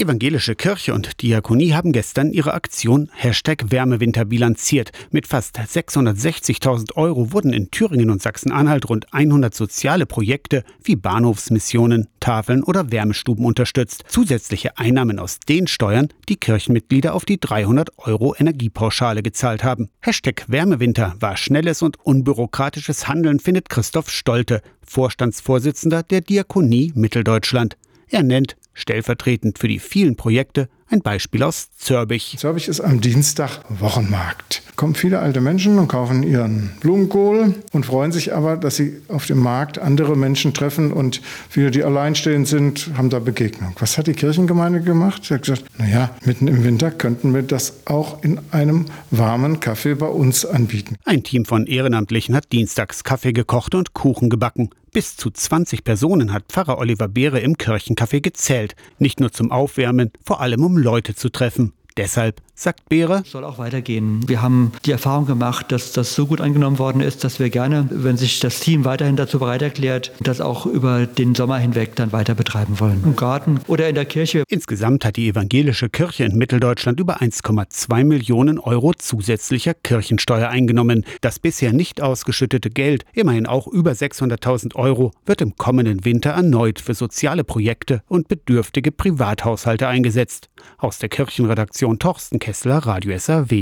Evangelische Kirche und Diakonie haben gestern ihre Aktion Hashtag Wärmewinter bilanziert. Mit fast 660.000 Euro wurden in Thüringen und Sachsen-Anhalt rund 100 soziale Projekte wie Bahnhofsmissionen, Tafeln oder Wärmestuben unterstützt. Zusätzliche Einnahmen aus den Steuern, die Kirchenmitglieder auf die 300 Euro Energiepauschale gezahlt haben. Hashtag Wärmewinter war schnelles und unbürokratisches Handeln, findet Christoph Stolte, Vorstandsvorsitzender der Diakonie Mitteldeutschland. Er nennt stellvertretend für die vielen Projekte ein Beispiel aus Zörbich. Zörbich ist am Dienstag Wochenmarkt. Kommen viele alte Menschen und kaufen ihren Blumenkohl und freuen sich aber, dass sie auf dem Markt andere Menschen treffen und viele, die alleinstehend sind, haben da Begegnung. Was hat die Kirchengemeinde gemacht? Sie hat gesagt, naja, mitten im Winter könnten wir das auch in einem warmen Kaffee bei uns anbieten. Ein Team von Ehrenamtlichen hat dienstags Kaffee gekocht und Kuchen gebacken. Bis zu 20 Personen hat Pfarrer Oliver Beere im Kirchencafé gezählt. Nicht nur zum Aufwärmen, vor allem um Leute zu treffen. Deshalb sagt Beere. Es soll auch weitergehen. Wir haben die Erfahrung gemacht, dass das so gut angenommen worden ist, dass wir gerne, wenn sich das Team weiterhin dazu bereit erklärt, das auch über den Sommer hinweg dann weiter betreiben wollen. Im Garten oder in der Kirche. Insgesamt hat die evangelische Kirche in Mitteldeutschland über 1,2 Millionen Euro zusätzlicher Kirchensteuer eingenommen. Das bisher nicht ausgeschüttete Geld, immerhin auch über 600.000 Euro, wird im kommenden Winter erneut für soziale Projekte und bedürftige Privathaushalte eingesetzt. Aus der Kirchenredaktion Torsten Kessler, Radio SAW.